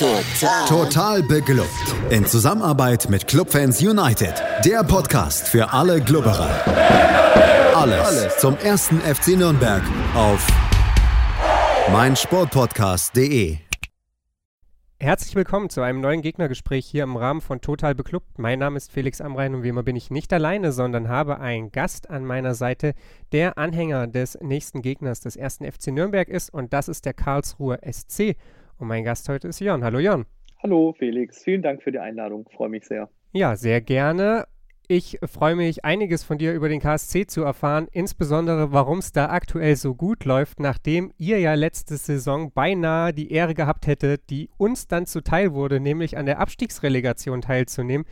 Total. Total beglückt. In Zusammenarbeit mit Clubfans United. Der Podcast für alle Glubberer. Alles, Alles zum ersten FC Nürnberg auf meinsportpodcast.de. Herzlich willkommen zu einem neuen Gegnergespräch hier im Rahmen von Total Beklubbt. Mein Name ist Felix Amrein und wie immer bin ich nicht alleine, sondern habe einen Gast an meiner Seite, der Anhänger des nächsten Gegners des ersten FC Nürnberg ist und das ist der Karlsruher SC. Und mein Gast heute ist Jon. Hallo Jon. Hallo Felix, vielen Dank für die Einladung, freue mich sehr. Ja, sehr gerne. Ich freue mich, einiges von dir über den KSC zu erfahren, insbesondere warum es da aktuell so gut läuft, nachdem ihr ja letzte Saison beinahe die Ehre gehabt hättet, die uns dann zuteil wurde, nämlich an der Abstiegsrelegation teilzunehmen.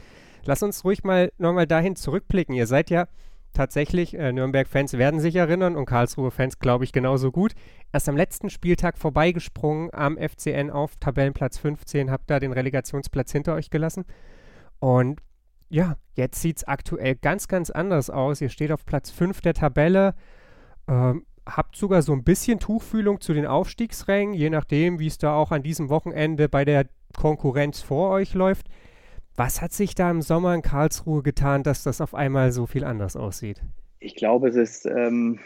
Lass uns ruhig mal nochmal dahin zurückblicken. Ihr seid ja tatsächlich, äh, Nürnberg-Fans werden sich erinnern und Karlsruhe-Fans glaube ich genauso gut, erst am letzten Spieltag vorbeigesprungen am FCN auf Tabellenplatz 15, habt da den Relegationsplatz hinter euch gelassen. Und ja, jetzt sieht es aktuell ganz, ganz anders aus. Ihr steht auf Platz 5 der Tabelle, ähm, habt sogar so ein bisschen Tuchfühlung zu den Aufstiegsrängen, je nachdem, wie es da auch an diesem Wochenende bei der Konkurrenz vor euch läuft. Was hat sich da im Sommer in Karlsruhe getan, dass das auf einmal so viel anders aussieht? Ich glaube, es ist ähm,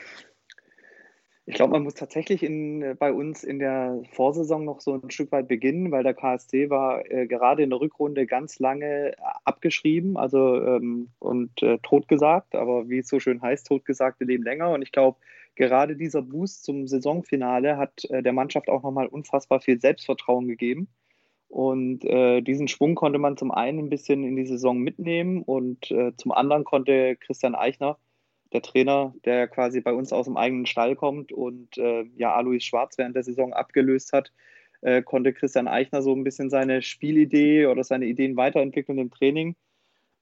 ich glaube, man muss tatsächlich in, äh, bei uns in der Vorsaison noch so ein Stück weit beginnen, weil der KSC war äh, gerade in der Rückrunde ganz lange abgeschrieben also, ähm, und äh, totgesagt. Aber wie es so schön heißt, totgesagte leben länger. Und ich glaube, gerade dieser Boost zum Saisonfinale hat äh, der Mannschaft auch nochmal unfassbar viel Selbstvertrauen gegeben. Und äh, diesen Schwung konnte man zum einen ein bisschen in die Saison mitnehmen und äh, zum anderen konnte Christian Eichner der Trainer, der quasi bei uns aus dem eigenen Stall kommt und äh, ja Alois Schwarz während der Saison abgelöst hat, äh, konnte Christian Eichner so ein bisschen seine Spielidee oder seine Ideen weiterentwickeln im Training.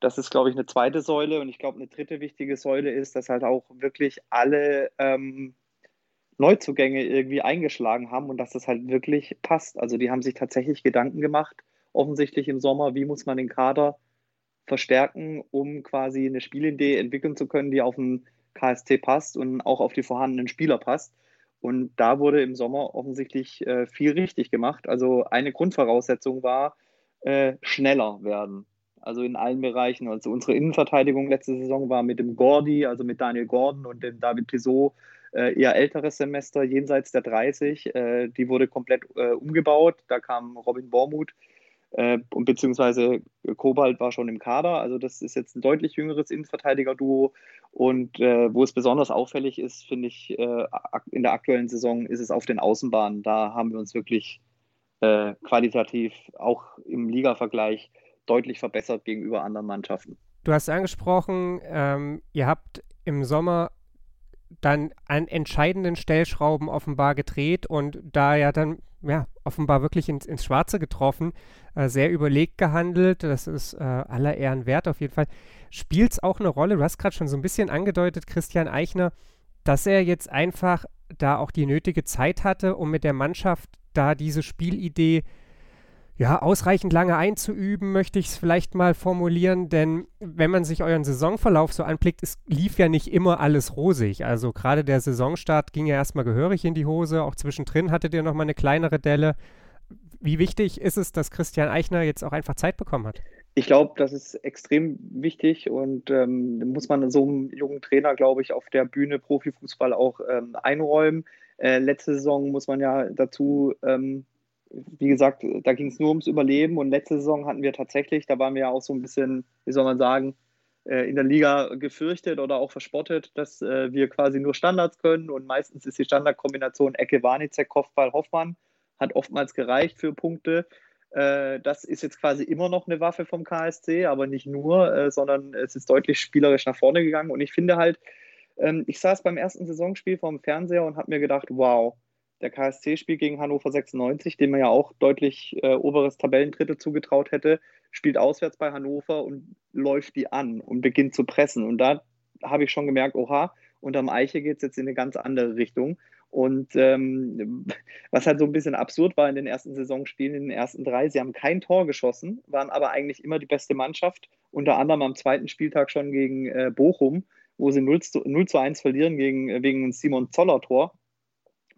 Das ist, glaube ich, eine zweite Säule. Und ich glaube, eine dritte wichtige Säule ist, dass halt auch wirklich alle ähm, Neuzugänge irgendwie eingeschlagen haben und dass das halt wirklich passt. Also die haben sich tatsächlich Gedanken gemacht, offensichtlich im Sommer, wie muss man den Kader verstärken, um quasi eine Spielidee entwickeln zu können, die auf den KSC passt und auch auf die vorhandenen Spieler passt. Und da wurde im Sommer offensichtlich äh, viel richtig gemacht. Also eine Grundvoraussetzung war, äh, schneller werden. Also in allen Bereichen. Also unsere Innenverteidigung letzte Saison war mit dem Gordy, also mit Daniel Gordon und dem David Tissot, äh, eher älteres Semester, jenseits der 30. Äh, die wurde komplett äh, umgebaut. Da kam Robin Bormuth äh, und beziehungsweise Kobalt war schon im Kader. Also das ist jetzt ein deutlich jüngeres Innenverteidiger-Duo. Und äh, wo es besonders auffällig ist, finde ich, äh, in der aktuellen Saison ist es auf den Außenbahnen. Da haben wir uns wirklich qualitativ auch im Liga-Vergleich deutlich verbessert gegenüber anderen Mannschaften. Du hast angesprochen, ähm, ihr habt im Sommer dann an entscheidenden Stellschrauben offenbar gedreht und da ja dann ja, offenbar wirklich ins, ins Schwarze getroffen, äh, sehr überlegt gehandelt, das ist äh, aller Ehren wert auf jeden Fall. Spielt es auch eine Rolle, du hast gerade schon so ein bisschen angedeutet, Christian Eichner, dass er jetzt einfach da auch die nötige Zeit hatte, um mit der Mannschaft da diese Spielidee äh, ja, ausreichend lange einzuüben, möchte ich es vielleicht mal formulieren, denn wenn man sich euren Saisonverlauf so anblickt, es lief ja nicht immer alles rosig. Also gerade der Saisonstart ging ja erstmal gehörig in die Hose, auch zwischendrin hattet ihr nochmal eine kleinere Delle. Wie wichtig ist es, dass Christian Eichner jetzt auch einfach Zeit bekommen hat? Ich glaube, das ist extrem wichtig und ähm, muss man so einem jungen Trainer, glaube ich, auf der Bühne Profifußball auch ähm, einräumen. Äh, letzte Saison muss man ja dazu ähm, wie gesagt, da ging es nur ums Überleben und letzte Saison hatten wir tatsächlich, da waren wir ja auch so ein bisschen, wie soll man sagen, äh, in der Liga gefürchtet oder auch verspottet, dass äh, wir quasi nur Standards können und meistens ist die Standardkombination Ecke Warnizek, Kopfball Hoffmann, hat oftmals gereicht für Punkte. Äh, das ist jetzt quasi immer noch eine Waffe vom KSC, aber nicht nur, sondern es ist deutlich spielerisch nach vorne gegangen und ich finde halt, ähm, ich saß beim ersten Saisonspiel vorm Fernseher und habe mir gedacht, wow, der KSC spielt gegen Hannover 96, dem man ja auch deutlich äh, oberes Tabellendrittel zugetraut hätte, spielt auswärts bei Hannover und läuft die an und beginnt zu pressen. Und da habe ich schon gemerkt, oha, unterm Eiche geht es jetzt in eine ganz andere Richtung. Und ähm, was halt so ein bisschen absurd war in den ersten Saisonspielen, in den ersten drei, sie haben kein Tor geschossen, waren aber eigentlich immer die beste Mannschaft, unter anderem am zweiten Spieltag schon gegen äh, Bochum, wo sie 0 zu, 0 zu 1 verlieren gegen, äh, wegen Simon Zoller Tor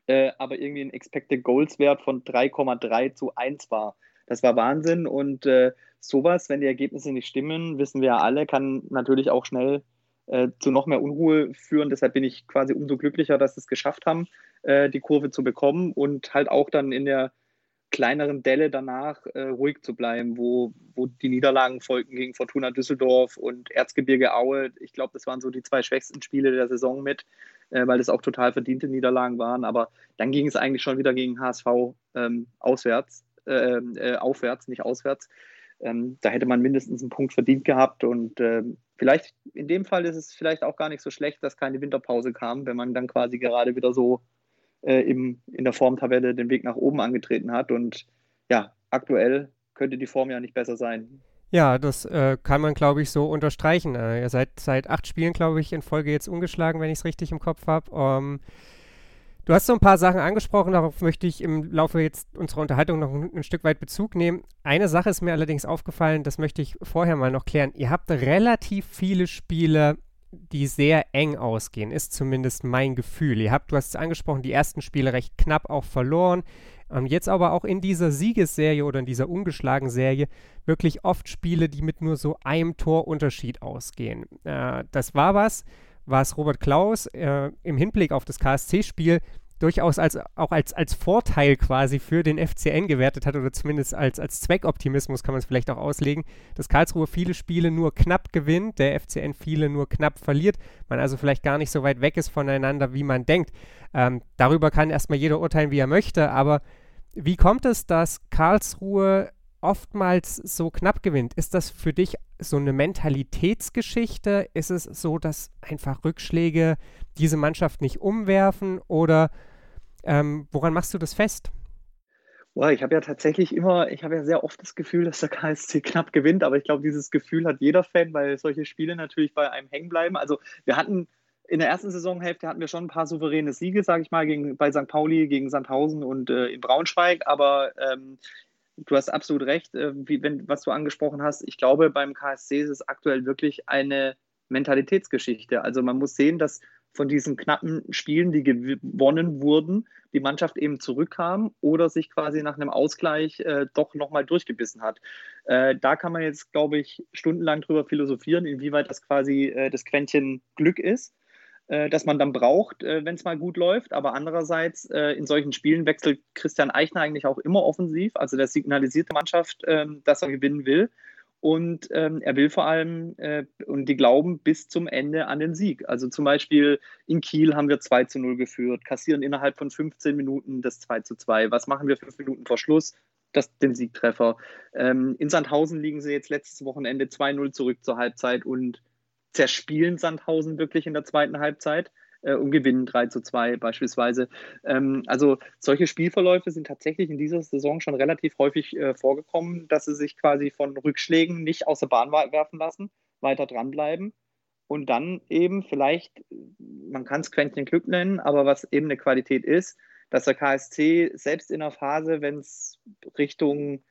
äh, aber irgendwie ein Expected Goals Wert von 3,3 zu 1 war. das war Wahnsinn. Und äh, sowas, wenn die Ergebnisse nicht stimmen, wissen wir ja alle, kann natürlich auch schnell äh, zu noch mehr Unruhe führen. Deshalb bin ich quasi umso glücklicher, dass sie es geschafft haben, äh, die Kurve zu bekommen und halt auch dann in der kleineren Delle danach äh, ruhig zu bleiben, wo, wo die Niederlagen folgten gegen Fortuna Düsseldorf und Erzgebirge Aue. Ich glaube, das waren so die zwei schwächsten Spiele der Saison mit, äh, weil das auch total verdiente Niederlagen waren. Aber dann ging es eigentlich schon wieder gegen HSV ähm, auswärts, äh, äh, aufwärts, nicht auswärts. Ähm, da hätte man mindestens einen Punkt verdient gehabt und ähm, vielleicht in dem Fall ist es vielleicht auch gar nicht so schlecht, dass keine Winterpause kam, wenn man dann quasi gerade wieder so äh, im, in der Formtabelle den Weg nach oben angetreten hat. Und ja, aktuell könnte die Form ja nicht besser sein. Ja, das äh, kann man, glaube ich, so unterstreichen. Äh, ihr seid seit acht Spielen, glaube ich, in Folge jetzt ungeschlagen, wenn ich es richtig im Kopf habe. Ähm, Du hast so ein paar Sachen angesprochen, darauf möchte ich im Laufe jetzt unserer Unterhaltung noch ein, ein, Stück weit Bezug nehmen. Eine Sache ist mir allerdings aufgefallen, das möchte ich vorher mal noch klären. Ihr habt relativ viele Spiele, die sehr eng ausgehen, ist zumindest mein Gefühl. Ihr habt, du hast es angesprochen, die ersten Spiele recht knapp auch verloren. Und jetzt aber auch in dieser Siegesserie oder in dieser ungeschlagen Serie wirklich oft Spiele, die mit nur so einem Torunterschied ausgehen. Äh, das war was was Robert Klaus äh, im Hinblick auf das KSC-Spiel durchaus als, auch als, als Vorteil quasi für den FCN gewertet hat oder zumindest als, als Zweckoptimismus kann man es vielleicht auch auslegen, dass Karlsruhe viele Spiele nur knapp gewinnt, der FCN viele nur knapp verliert, man also vielleicht gar nicht so weit weg ist voneinander, wie man denkt. Ähm, darüber kann erstmal jeder urteilen, wie er möchte, aber wie kommt es, dass Karlsruhe oftmals so knapp gewinnt. Ist das für dich so eine Mentalitätsgeschichte? Ist es so, dass einfach Rückschläge diese Mannschaft nicht umwerfen oder ähm, woran machst du das fest? Boah, ich habe ja tatsächlich immer, ich habe ja sehr oft das Gefühl, dass der KSC knapp gewinnt, aber ich glaube, dieses Gefühl hat jeder Fan, weil solche Spiele natürlich bei einem hängen bleiben. Also wir hatten in der ersten Saisonhälfte hatten wir schon ein paar souveräne Siege, sage ich mal, gegen, bei St. Pauli, gegen Sandhausen und äh, in Braunschweig, aber ähm, du hast absolut recht, äh, wie, wenn, was du angesprochen hast. Ich glaube, beim KSC ist es aktuell wirklich eine Mentalitätsgeschichte. Also man muss sehen, dass von diesen knappen Spielen, die gewonnen wurden, die Mannschaft eben zurückkam oder sich quasi nach einem Ausgleich äh, doch nochmal durchgebissen hat. Äh, da kann man jetzt, glaube ich, stundenlang drüber philosophieren, inwieweit das quasi äh, das Quäntchen Glück ist. Äh, das man dann braucht, äh, wenn es mal gut läuft. Aber andererseits, äh, in solchen Spielen wechselt Christian Eichner eigentlich auch immer offensiv. Also der signalisiert der Mannschaft, ähm, dass er gewinnen will. Und ähm, er will vor allem, äh, und die glauben bis zum Ende an den Sieg. Also zum Beispiel in Kiel haben wir 2 zu 0 geführt, kassieren innerhalb von 15 Minuten das 2 zu 2. Was machen wir fünf Minuten vor Schluss? Das, den Siegtreffer. Ähm, in Sandhausen liegen sie jetzt letztes Wochenende 2-0 zurück zur Halbzeit und zerspielen Sandhausen wirklich in der zweiten Halbzeit äh, und gewinnen 3 zu 2 beispielsweise. Ähm, also solche Spielverläufe sind tatsächlich in dieser Saison schon relativ häufig äh, vorgekommen, dass sie sich quasi von Rückschlägen nicht aus der Bahn werfen lassen, weiter dranbleiben und dann eben vielleicht, man kann es Quäntchen Glück nennen, aber was eben eine Qualität ist, dass der KSC selbst in der Phase, wenn es Richtung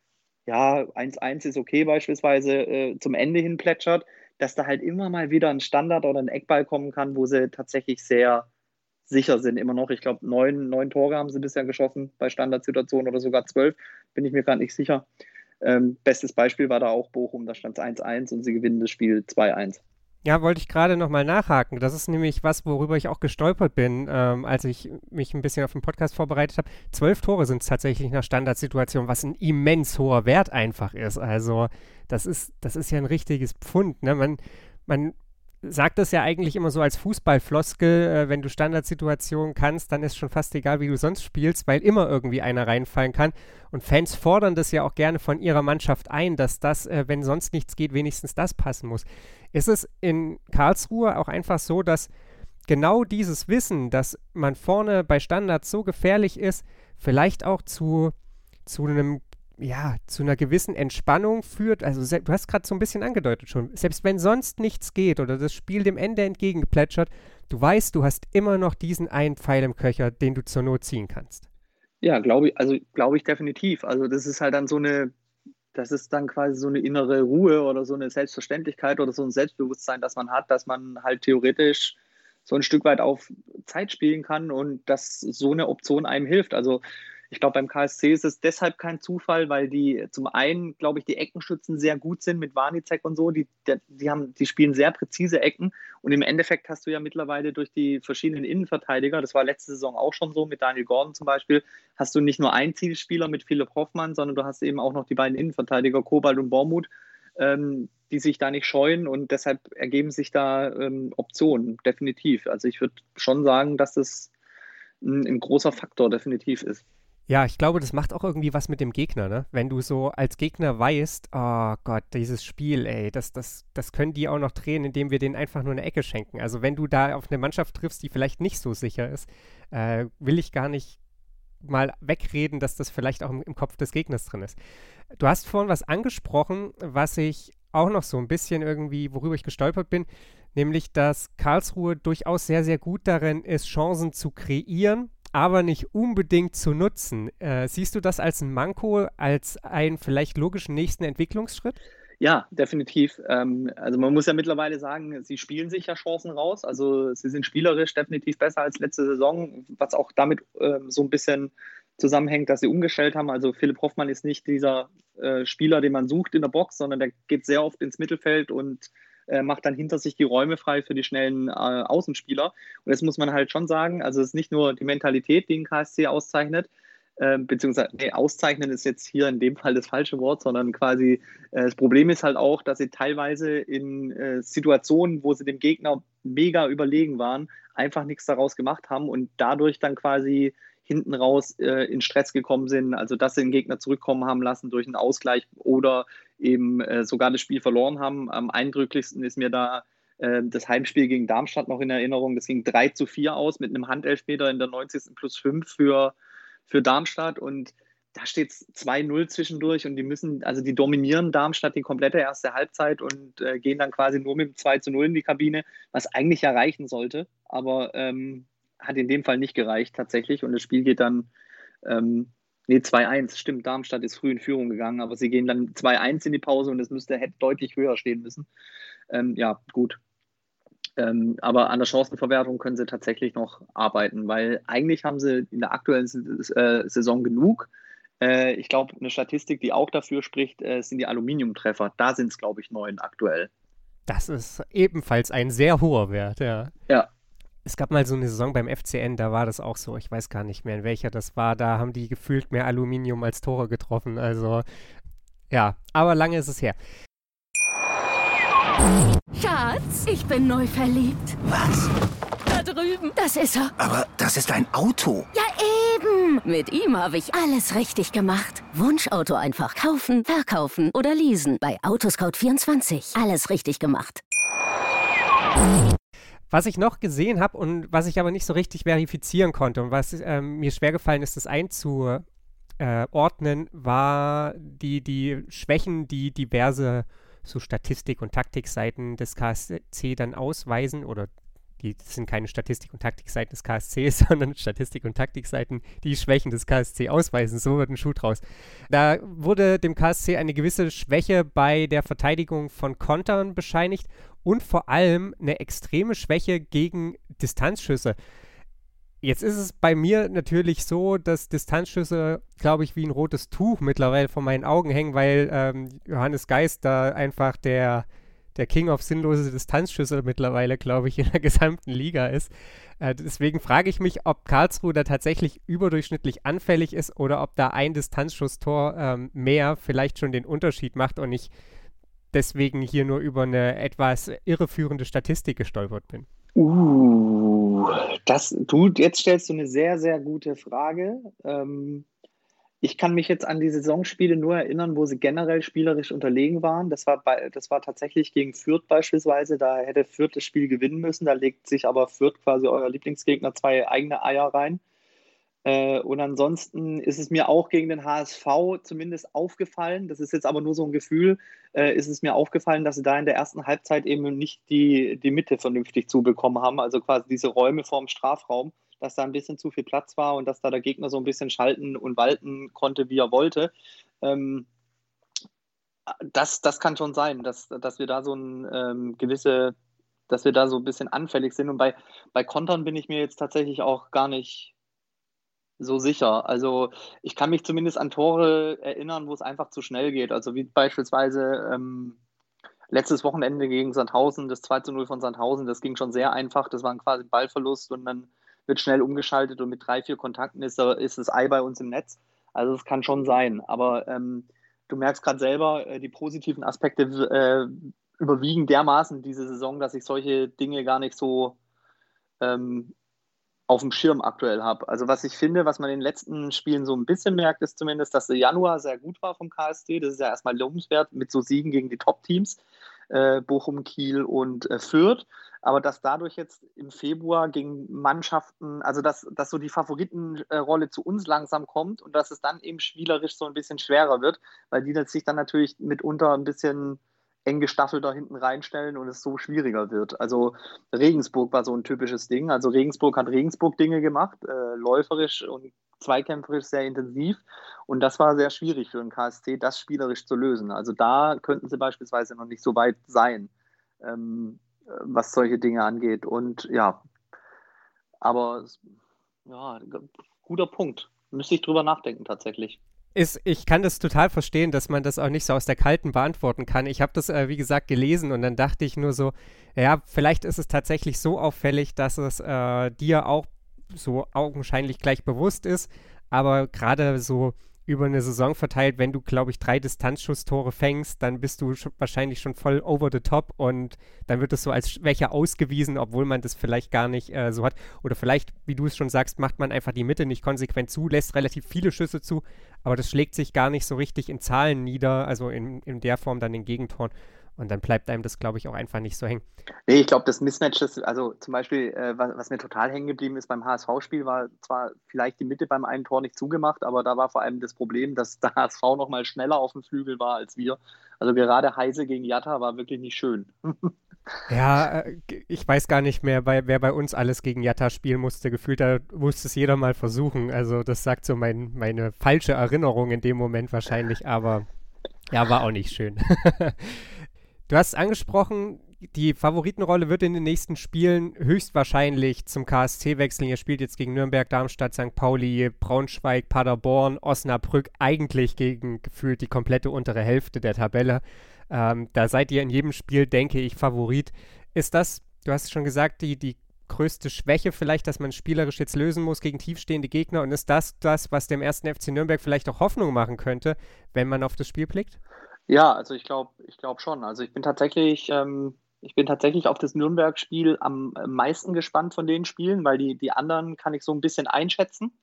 ja, 1-1 ist okay beispielsweise äh, zum Ende hin plätschert, dass da halt immer mal wieder ein Standard oder ein Eckball kommen kann, wo sie tatsächlich sehr sicher sind immer noch. Ich glaube, neun, neun Tore haben sie bisher geschossen bei Standardsituationen oder sogar zwölf, bin ich mir gerade nicht sicher. Ähm, bestes Beispiel war da auch Bochum, da stand es 1-1 und sie gewinnen das Spiel 2-1. Ja, wollte ich gerade nochmal nachhaken. Das ist nämlich was, worüber ich auch gestolpert bin, ähm, als ich mich ein bisschen auf den Podcast vorbereitet habe. Zwölf Tore sind es tatsächlich nach Standardsituation, was ein immens hoher Wert einfach ist. Also das ist, das ist ja ein richtiges Pfund. Ne? Man, man sagt das ja eigentlich immer so als Fußballfloskel, äh, wenn du Standardsituationen kannst, dann ist schon fast egal, wie du sonst spielst, weil immer irgendwie einer reinfallen kann. Und Fans fordern das ja auch gerne von ihrer Mannschaft ein, dass das, äh, wenn sonst nichts geht, wenigstens das passen muss. Ist es in Karlsruhe auch einfach so, dass genau dieses Wissen, dass man vorne bei Standards so gefährlich ist, vielleicht auch zu, zu einem ja, zu einer gewissen Entspannung führt. Also du hast gerade so ein bisschen angedeutet schon, selbst wenn sonst nichts geht oder das Spiel dem Ende entgegengeplätschert, du weißt, du hast immer noch diesen einen Pfeil im Köcher, den du zur Not ziehen kannst. Ja, glaube ich, also glaube ich definitiv. Also das ist halt dann so eine, das ist dann quasi so eine innere Ruhe oder so eine Selbstverständlichkeit oder so ein Selbstbewusstsein, das man hat, dass man halt theoretisch so ein Stück weit auf Zeit spielen kann und dass so eine Option einem hilft. Also Ich glaube, beim KSC ist es deshalb kein Zufall, weil die zum einen, glaube ich, die Eckenschützen sehr gut sind mit Warnizek und so. Die, die, haben, die spielen sehr präzise Ecken und im Endeffekt hast du ja mittlerweile durch die verschiedenen Innenverteidiger, das war letzte Saison auch schon so, mit Daniel Gordon zum Beispiel, hast du nicht nur einen Zielspieler mit Philipp Hoffmann, sondern du hast eben auch noch die beiden Innenverteidiger, Kobalt und Bormuth, ähm, die sich da nicht scheuen und deshalb ergeben sich da ähm, Optionen, definitiv. Also ich würde schon sagen, dass das ein, ein großer Faktor definitiv ist. Ja, ich glaube, das macht auch irgendwie was mit dem Gegner, ne? Wenn du so als Gegner weißt, oh Gott, dieses Spiel, ey, das, das, das können die auch noch drehen, indem wir denen einfach nur eine Ecke schenken. Also wenn du da auf eine Mannschaft triffst, die vielleicht nicht so sicher ist, äh, will ich gar nicht mal wegreden, dass das vielleicht auch im, im Kopf des Gegners drin ist. Du hast vorhin was angesprochen, was ich auch noch so ein bisschen irgendwie, worüber ich gestolpert bin, nämlich, dass Karlsruhe durchaus sehr, sehr gut darin ist, Chancen zu kreieren, aber nicht unbedingt zu nutzen. Äh, siehst du das als ein Manko, als einen vielleicht logischen nächsten Entwicklungsschritt? Ja, definitiv. Ähm, also man muss ja mittlerweile sagen, sie spielen sich ja Chancen raus. Also sie sind spielerisch definitiv besser als letzte Saison, was auch damit ähm, so ein bisschen zusammenhängt, dass sie umgestellt haben. Also Philipp Hoffmann ist nicht dieser äh, Spieler, den man sucht in der Box, sondern der geht sehr oft ins Mittelfeld und äh, macht dann hinter sich die Räume frei für die schnellen äh, Außenspieler. Und das muss man halt schon sagen. Also es ist nicht nur die Mentalität, die den KSC auszeichnet, äh, beziehungsweise nee, auszeichnen ist jetzt hier in dem Fall das falsche Wort, sondern quasi äh, das Problem ist halt auch, dass sie teilweise in äh, Situationen, wo sie dem Gegner mega überlegen waren, einfach nichts daraus gemacht haben und dadurch dann quasi hinten raus äh, in Stress gekommen sind, also dass sie den Gegner zurückkommen haben lassen durch einen Ausgleich oder eben äh, sogar das Spiel verloren haben. Am eindrücklichsten ist mir da äh, das Heimspiel gegen Darmstadt noch in Erinnerung. Das ging 3 zu 4 aus mit einem Handelfmeter in der 90. plus 5 für, für Darmstadt und da steht es 2-0 zwischendurch und die müssen, also die dominieren Darmstadt die komplette erste Halbzeit und äh, gehen dann quasi nur mit dem 2 zu 0 in die Kabine, was eigentlich erreichen sollte. Aber ähm, hat in dem Fall nicht gereicht tatsächlich und das Spiel geht dann, ähm, nee, 2-1, stimmt, Darmstadt ist früh in Führung gegangen, aber sie gehen dann 2-1 in die Pause und es müsste hätte deutlich höher stehen müssen. Ähm, ja, gut. Ähm, aber an der Chancenverwertung können sie tatsächlich noch arbeiten, weil eigentlich haben sie in der aktuellen äh, Saison genug. Äh, ich glaube, eine Statistik, die auch dafür spricht, äh, sind die Aluminiumtreffer. Da sind es, glaube ich, neun aktuell. Das ist ebenfalls ein sehr hoher Wert, ja. Ja, es gab mal so eine Saison beim FCN, da war das auch so. Ich weiß gar nicht mehr, in welcher das war. Da haben die gefühlt mehr Aluminium als Tore getroffen. Also, ja, aber lange ist es her. Schatz, ich bin neu verliebt. Was? Da drüben. Das ist er. Aber das ist ein Auto. Ja, eben. Mit ihm habe ich alles richtig gemacht. Wunschauto einfach kaufen, verkaufen oder leasen. Bei Autoscout24. Alles richtig gemacht. Was ich noch gesehen habe und was ich aber nicht so richtig verifizieren konnte und was ähm, mir schwer gefallen ist, das einzuordnen, war die, die Schwächen, die diverse so Statistik- und Taktikseiten des KSC dann ausweisen oder die sind keine Statistik- und Taktikseiten des KSC, sondern Statistik- und Taktikseiten, die Schwächen des KSC ausweisen. So wird ein Schuh draus. Da wurde dem KSC eine gewisse Schwäche bei der Verteidigung von Kontern bescheinigt und vor allem eine extreme Schwäche gegen Distanzschüsse. Jetzt ist es bei mir natürlich so, dass Distanzschüsse, glaube ich, wie ein rotes Tuch mittlerweile vor meinen Augen hängen, weil ähm, Johannes Geist da einfach der, der King of sinnlose Distanzschüsse mittlerweile, glaube ich, in der gesamten Liga ist. Äh, deswegen frage ich mich, ob Karlsruhe da tatsächlich überdurchschnittlich anfällig ist oder ob da ein Distanzschusstor ähm, mehr vielleicht schon den Unterschied macht und ich deswegen hier nur über eine etwas irreführende Statistik gestolpert bin. Uh, das, du, jetzt stellst du eine sehr, sehr gute Frage. Ähm, ich kann mich jetzt an die Saisonspiele nur erinnern, wo sie generell spielerisch unterlegen waren. Das war, bei, das war tatsächlich gegen Fürth beispielsweise. Da hätte Fürth das Spiel gewinnen müssen. Da legt sich aber Fürth quasi euer Lieblingsgegner zwei eigene Eier rein. Äh, und ansonsten ist es mir auch gegen den HSV zumindest aufgefallen, das ist jetzt aber nur so ein Gefühl, äh, ist es mir aufgefallen, dass sie da in der ersten Halbzeit eben nicht die, die Mitte vernünftig zubekommen haben, also quasi diese Räume vorm Strafraum, dass da ein bisschen zu viel Platz war und dass da der Gegner so ein bisschen schalten und walten konnte, wie er wollte. Ähm, das, das kann schon sein, dass, dass wir da so ein ähm, gewisse, dass wir da so ein bisschen anfällig sind. Und bei, bei Kontern bin ich mir jetzt tatsächlich auch gar nicht so sicher. Also ich kann mich zumindest an Tore erinnern, wo es einfach zu schnell geht. Also wie beispielsweise ähm, letztes Wochenende gegen Sandhausen, das 2 zu 0 von Sandhausen, das ging schon sehr einfach. Das war quasi Ballverlust und dann wird schnell umgeschaltet und mit drei, vier Kontakten ist, ist das Ei bei uns im Netz. Also es kann schon sein. Aber ähm, du merkst gerade selber, äh, die positiven Aspekte äh, überwiegen dermaßen diese Saison, dass ich solche Dinge gar nicht so ähm, auf dem Schirm aktuell habe. Also was ich finde, was man in den letzten Spielen so ein bisschen merkt, ist zumindest, dass der Januar sehr gut war vom KST. Das ist ja erstmal lobenswert mit so Siegen gegen die Top-Teams, äh, Bochum, Kiel und äh, Fürth. Aber dass dadurch jetzt im Februar gegen Mannschaften, also dass, dass so die Favoritenrolle zu uns langsam kommt und dass es dann eben spielerisch so ein bisschen schwerer wird, weil die sich dann natürlich mitunter ein bisschen eng gestaffelt da hinten reinstellen und es so schwieriger wird. Also Regensburg war so ein typisches Ding. Also Regensburg hat Regensburg Dinge gemacht, äh, läuferisch und zweikämpferisch sehr intensiv. Und das war sehr schwierig für den KSC, das spielerisch zu lösen. Also da könnten sie beispielsweise noch nicht so weit sein, ähm, was solche Dinge angeht. Und ja, aber ja, guter Punkt. Müsste ich drüber nachdenken tatsächlich ist, ich kann das total verstehen, dass man das auch nicht so aus der Kalten beantworten kann. Ich habe das, äh, wie gesagt, gelesen und dann dachte ich nur so, ja, vielleicht ist es tatsächlich so auffällig, dass es äh, dir auch so augenscheinlich gleich bewusst ist, aber gerade so über eine Saison verteilt, wenn du, glaube ich, drei Distanzschusstore fängst, dann bist du schon, wahrscheinlich schon voll over the top und dann wird es so als Schwäche ausgewiesen, obwohl man das vielleicht gar nicht äh, so hat. Oder vielleicht, wie du es schon sagst, macht man einfach die Mitte nicht konsequent zu, lässt relativ viele Schüsse zu, aber das schlägt sich gar nicht so richtig in Zahlen nieder, also in, in der Form dann in Gegentoren. Und dann bleibt einem das, glaube ich, auch einfach nicht so hängen. Nee, ich glaube, das Mismatch, ist, also zum Beispiel, äh, was, was, mir total hängen geblieben ist beim HSV-Spiel, war zwar vielleicht die Mitte beim einen Tor nicht zugemacht, aber da war vor allem das Problem, dass der HSV noch mal schneller auf dem Flügel war als wir. Also gerade Heise gegen Jatta war wirklich nicht schön. ja, äh, ich weiß gar nicht mehr, wer bei uns alles gegen Jatta spielen musste. Gefühlt, da musste es jeder mal versuchen. Also das sagt so mein, meine falsche Erinnerung in dem Moment wahrscheinlich, aber ja, war auch nicht schön. Du hast angesprochen, die Favoritenrolle wird in den nächsten Spielen höchstwahrscheinlich zum KSC wechseln. Ihr spielt jetzt gegen Nürnberg, Darmstadt, St. Pauli, Braunschweig, Paderborn, Osnabrück, eigentlich gegen gefühlt die komplette untere Hälfte der Tabelle. Ähm, da seid ihr in jedem Spiel, denke ich, Favorit. Ist das, du hast schon gesagt, die, die größte Schwäche vielleicht, dass man spielerisch jetzt lösen muss gegen tiefstehende Gegner? Und ist das das, was dem ersten FC Nürnberg vielleicht auch Hoffnung machen könnte, wenn man auf das Spiel blickt? Ja, also ich glaube ich glaub schon. Also ich bin tatsächlich, ähm, ich bin tatsächlich auf das Nürnberg-Spiel am meisten gespannt von den Spielen, weil die, die anderen kann ich so ein bisschen einschätzen.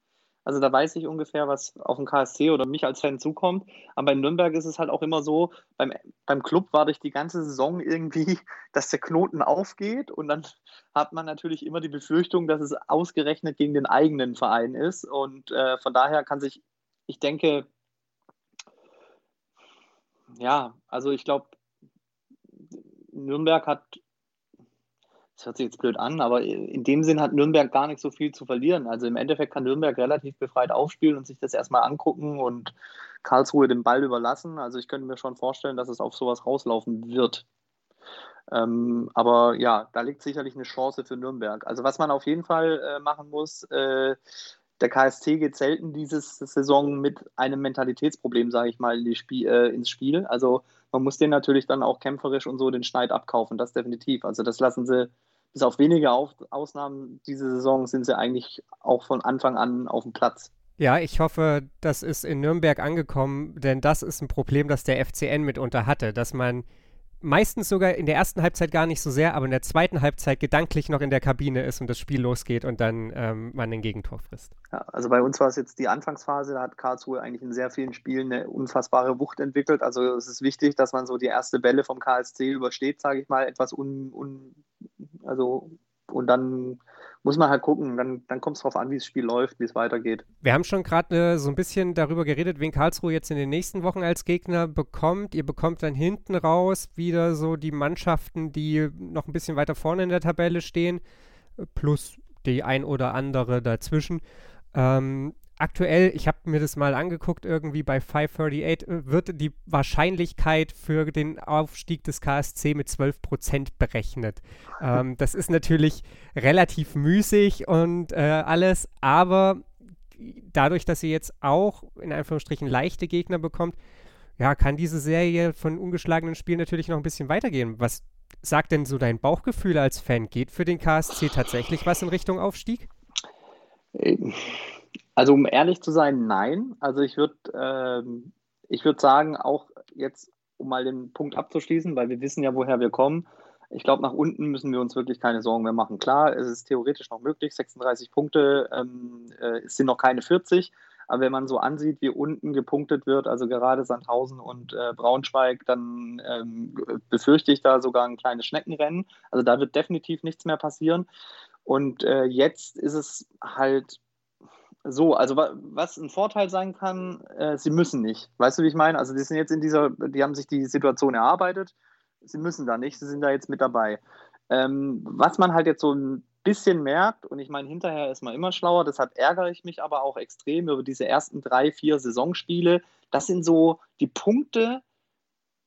Also da weiß ich ungefähr, was auf den KSC oder mich als Fan zukommt. Aber in Nürnberg ist es halt auch immer so, beim, beim Club warte ich die ganze Saison irgendwie, dass der Knoten aufgeht und dann hat man natürlich immer die Befürchtung, dass es ausgerechnet gegen den eigenen Verein ist. Und äh, von daher kann sich, ich denke, ja, also ich glaube, Nürnberg hat, das hört sich jetzt blöd an, aber in dem Sinn hat Nürnberg gar nicht so viel zu verlieren. Also im Endeffekt kann Nürnberg relativ befreit aufspielen und sich das erstmal angucken und Karlsruhe den Ball überlassen. Also ich könnte mir schon vorstellen, dass es auf sowas rauslaufen wird. Ähm, aber ja, da liegt sicherlich eine Chance für Nürnberg. Also was man auf jeden Fall äh, machen muss, äh, der KSC geht selten diese Saison mit einem Mentalitätsproblem, sage ich mal, in Spie äh, ins Spiel. Also man muss den natürlich dann auch kämpferisch und so den Schneid abkaufen, das definitiv. Also das lassen sie bis auf wenige auf Ausnahmen diese Saison sind sie eigentlich auch von Anfang an auf dem Platz. Ja, ich hoffe, das ist in Nürnberg angekommen, denn das ist ein Problem, das der FCN mitunter hatte, dass man meistens sogar in der ersten Halbzeit gar nicht so sehr, aber in der zweiten Halbzeit gedanklich noch in der Kabine ist und das Spiel losgeht und dann ähm, man den Gegentor frisst. Ja, also bei uns war es jetzt die Anfangsphase, da hat Karlsruhe eigentlich in sehr vielen Spielen eine unfassbare Wucht entwickelt. Also es ist wichtig, dass man so die erste Welle vom KSC übersteht, sage ich mal, etwas un, un also und dann muss man halt gucken. Dann, dann kommt es darauf an, wie das Spiel läuft, wie es weitergeht. Wir haben schon gerade äh, so ein bisschen darüber geredet, wen Karlsruhe jetzt in den nächsten Wochen als Gegner bekommt. Ihr bekommt dann hinten raus wieder so die Mannschaften, die noch ein bisschen weiter vorne in der Tabelle stehen, plus die ein oder andere dazwischen. Ähm, aktuell, ich habe mir das mal angeguckt, irgendwie bei 538 äh, wird die Wahrscheinlichkeit für den Aufstieg des KSC mit 12% berechnet. Ähm, das ist natürlich relativ müßig und äh, alles, aber dadurch, dass ihr jetzt auch in Anführungsstrichen leichte Gegner bekommt, ja, kann diese Serie von ungeschlagenen Spielen natürlich noch ein bisschen weitergehen. Was sagt denn so dein Bauchgefühl als Fan? Geht für den KSC tatsächlich was in Richtung Aufstieg? Also um ehrlich zu sein, nein. Also ich würde ähm, ich würd sagen, auch jetzt, um mal den Punkt abzuschließen, weil wir wissen ja, woher wir kommen. Ich glaube, nach unten müssen wir uns wirklich keine Sorgen mehr machen. Klar, es ist theoretisch noch möglich, 36 Punkte, ähm, äh, sind noch keine 40. Aber wenn man so ansieht, wie unten gepunktet wird, also gerade Sandhausen und äh, Braunschweig, dann ähm, befürchte ich da sogar ein kleines Schneckenrennen. Also da wird definitiv nichts mehr passieren. Und äh, jetzt ist es halt so, also was ein Vorteil sein kann, äh, sie müssen nicht. Weißt du, wie ich meine? Also die sind jetzt in dieser, die haben sich die Situation erarbeitet, sie müssen da nicht, sie sind da jetzt mit dabei. Ähm, was man halt jetzt so ein bisschen merkt, und ich meine, hinterher ist man immer schlauer, deshalb ärgere ich mich aber auch extrem über diese ersten drei, vier Saisonspiele. Das sind so die Punkte,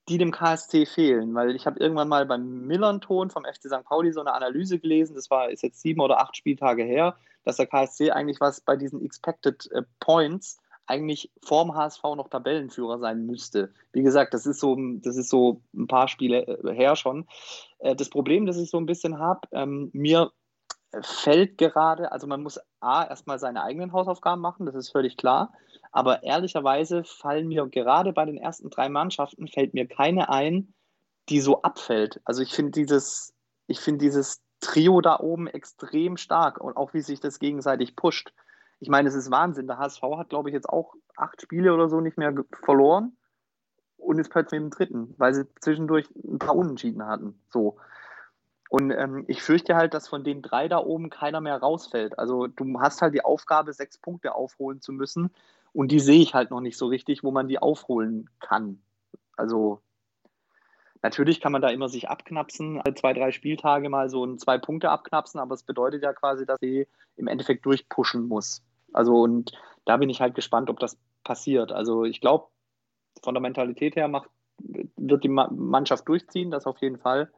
die dem KSC fehlen, weil ich habe irgendwann mal beim Millern-Ton vom FC St. Pauli so eine Analyse gelesen, das war ist jetzt sieben oder acht Spieltage her, dass der KSC eigentlich was bei diesen Expected äh, Points eigentlich vorm HSV noch Tabellenführer sein müsste. Wie gesagt, das ist so, das ist so ein paar Spiele äh, her schon. Äh, das Problem, das ich so ein bisschen habe, ähm, mir fällt gerade, also man muss A, erstmal seine eigenen Hausaufgaben machen, das ist völlig klar. Aber ehrlicherweise fallen mir gerade bei den ersten drei Mannschaften fällt mir keine ein, die so abfällt. Also ich finde dieses, ich finde dieses Trio da oben extrem stark und auch wie sich das gegenseitig pusht. Ich meine, es ist Wahnsinn. Der HSV hat, glaube ich, jetzt auch acht Spiele oder so nicht mehr verloren und ist plötzlich im dritten, weil sie zwischendurch ein paar Unentschieden hatten. So. Und ähm, ich fürchte halt, dass von den drei da oben keiner mehr rausfällt. Also du hast halt die Aufgabe, sechs Punkte aufholen zu müssen. Und die sehe ich halt noch nicht so richtig, wo man die aufholen kann. Also natürlich kann man da immer sich abknapsen, zwei, drei Spieltage mal so ein zwei Punkte abknapsen, aber es bedeutet ja quasi, dass sie im Endeffekt durchpushen muss. Also und da bin ich halt gespannt, ob das passiert. Also ich glaube, von der Mentalität her macht, wird die Mannschaft durchziehen, das auf jeden Fall.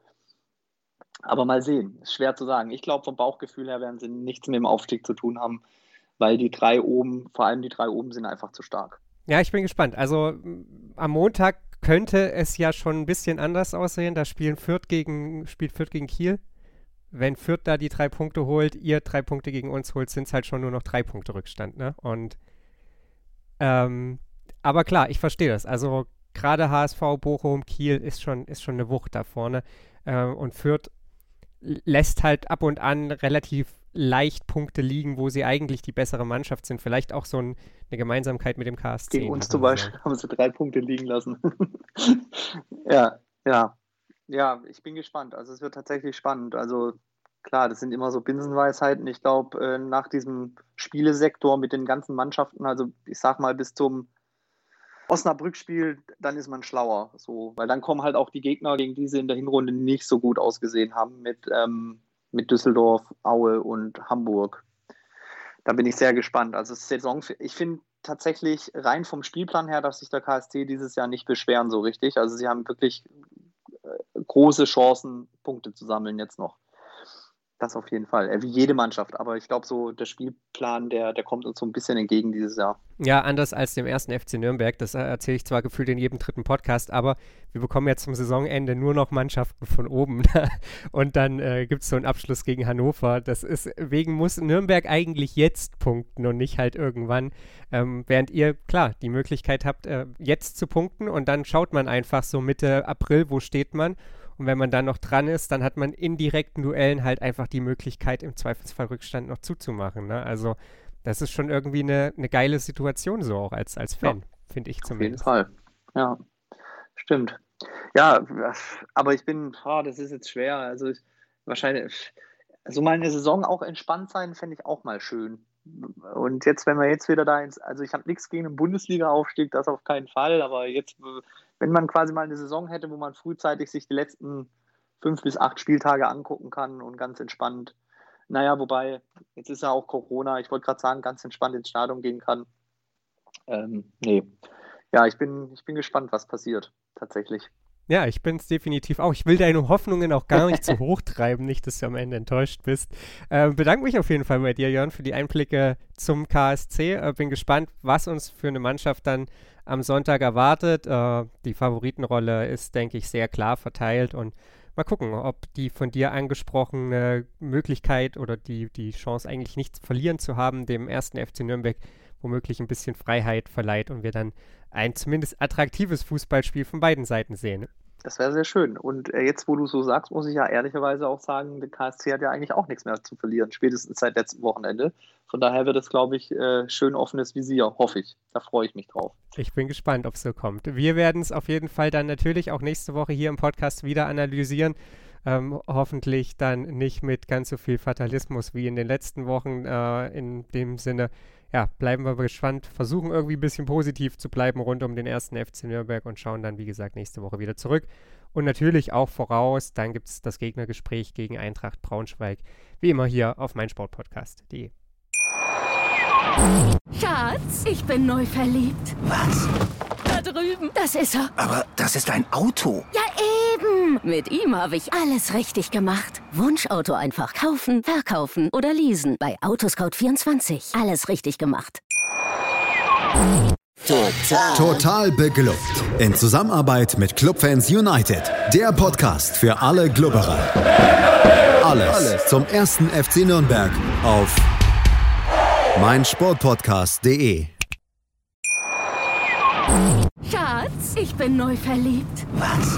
Aber mal sehen, ist schwer zu sagen. Ich glaube, vom Bauchgefühl her werden sie nichts mit dem Aufstieg zu tun haben, weil die drei oben, vor allem die drei oben, sind einfach zu stark. Ja, ich bin gespannt. Also am Montag könnte es ja schon ein bisschen anders aussehen. Da spielen Fürth gegen, spielt Fürth gegen Kiel. Wenn Fürth da die drei Punkte holt, ihr drei Punkte gegen uns holt, sind es halt schon nur noch drei Punkte Rückstand, ne? Und ähm, aber klar, ich verstehe das. Also gerade HSV, Bochum, Kiel ist schon, ist schon eine Wucht da vorne. Äh, und Fürth lässt halt ab und an relativ leicht Punkte liegen, wo sie eigentlich die bessere Mannschaft sind. Vielleicht auch so ein, eine Gemeinsamkeit mit dem KSC. Gegen uns zum Beispiel haben sie drei Punkte liegen lassen. ja, ja. Ja, ich bin gespannt. Also es wird tatsächlich spannend. Also klar, das sind immer so Binsenweisheiten. Ich glaube, äh, nach diesem Spielesektor mit den ganzen Mannschaften, also ich sag mal bis zum Osnabrück spielt, dann ist man schlauer. So, weil dann kommen halt auch die Gegner, gegen die sie in der Hinrunde nicht so gut ausgesehen haben, mit, ähm, mit Düsseldorf, Aue und Hamburg. Da bin ich sehr gespannt. Also Saison, ich finde tatsächlich rein vom Spielplan her, dass sich der KSC dieses Jahr nicht beschweren so richtig. Also sie haben wirklich äh, große Chancen, Punkte zu sammeln jetzt noch. Das auf jeden Fall. Äh, wie jede Mannschaft. Aber ich glaube, so der Spielplan, der, der kommt uns so ein bisschen entgegen dieses Jahr. Ja, anders als dem ersten FC Nürnberg. Das erzähle ich zwar gefühlt in jedem dritten Podcast, aber wir bekommen jetzt zum Saisonende nur noch Mannschaften von oben. und dann äh, gibt es so einen Abschluss gegen Hannover. Das ist, wegen muss Nürnberg eigentlich jetzt punkten und nicht halt irgendwann. Ähm, während ihr, klar, die Möglichkeit habt, äh, jetzt zu punkten und dann schaut man einfach so Mitte April, wo steht man und wenn man dann noch dran ist, dann hat man in direkten Duellen halt einfach die Möglichkeit, im Zweifelsfall Rückstand noch zuzumachen. Ne? Also das ist schon irgendwie eine, eine geile Situation so auch als, als Fan, ja, finde ich zumindest. Auf jeden Fall, ja, stimmt. Ja, aber ich bin, oh, das ist jetzt schwer. Also ich, wahrscheinlich, also mal eine Saison auch entspannt sein, fände ich auch mal schön. Und jetzt, wenn wir jetzt wieder da ins, also ich habe nichts gegen einen Bundesliga-Aufstieg, das auf keinen Fall, aber jetzt wenn man quasi mal eine Saison hätte, wo man frühzeitig sich die letzten fünf bis acht Spieltage angucken kann und ganz entspannt. Naja, wobei, jetzt ist ja auch Corona, ich wollte gerade sagen, ganz entspannt ins Stadion gehen kann. Ähm, nee. Ja, ich bin, ich bin gespannt, was passiert, tatsächlich. Ja, ich bin es definitiv auch. Ich will deine Hoffnungen auch gar nicht zu hoch treiben, nicht, dass du am Ende enttäuscht bist. Äh, bedanke mich auf jeden Fall bei dir, Jörn, für die Einblicke zum KSC. Äh, bin gespannt, was uns für eine Mannschaft dann am Sonntag erwartet. Äh, die Favoritenrolle ist, denke ich, sehr klar verteilt und mal gucken, ob die von dir angesprochene Möglichkeit oder die, die Chance eigentlich nichts verlieren zu haben, dem ersten FC Nürnberg womöglich ein bisschen Freiheit verleiht und wir dann ein zumindest attraktives Fußballspiel von beiden Seiten sehen. Das wäre sehr schön. Und äh, jetzt, wo du so sagst, muss ich ja ehrlicherweise auch sagen, der KSC hat ja eigentlich auch nichts mehr zu verlieren, spätestens seit letztem Wochenende. Von daher wird es, glaube ich, äh, schön offenes Visier, hoffe ich. Da freue ich mich drauf. Ich bin gespannt, ob es so kommt. Wir werden es auf jeden Fall dann natürlich auch nächste Woche hier im Podcast wieder analysieren. Ähm, hoffentlich dann nicht mit ganz so viel Fatalismus wie in den letzten Wochen. Äh, in dem Sinne, ja, bleiben wir gespannt, versuchen irgendwie ein bisschen positiv zu bleiben rund um den ersten FC Nürnberg und schauen dann, wie gesagt, nächste Woche wieder zurück. Und natürlich auch voraus, dann gibt es das Gegnergespräch gegen Eintracht Braunschweig, wie immer hier auf meinsportpodcast.de. Schatz, ich bin neu verliebt. Was? Da drüben. Das ist er. Aber das ist ein Auto. Ja, Mit ihm habe ich alles richtig gemacht. Wunschauto einfach kaufen, verkaufen oder leasen. Bei Autoscout24. Alles richtig gemacht. Total. Total beglückt. In Zusammenarbeit mit Clubfans United. Der Podcast für alle Glubberer. Alles, Alles zum ersten FC Nürnberg auf meinsportpodcast.de. Schatz, ich bin neu verliebt. Was?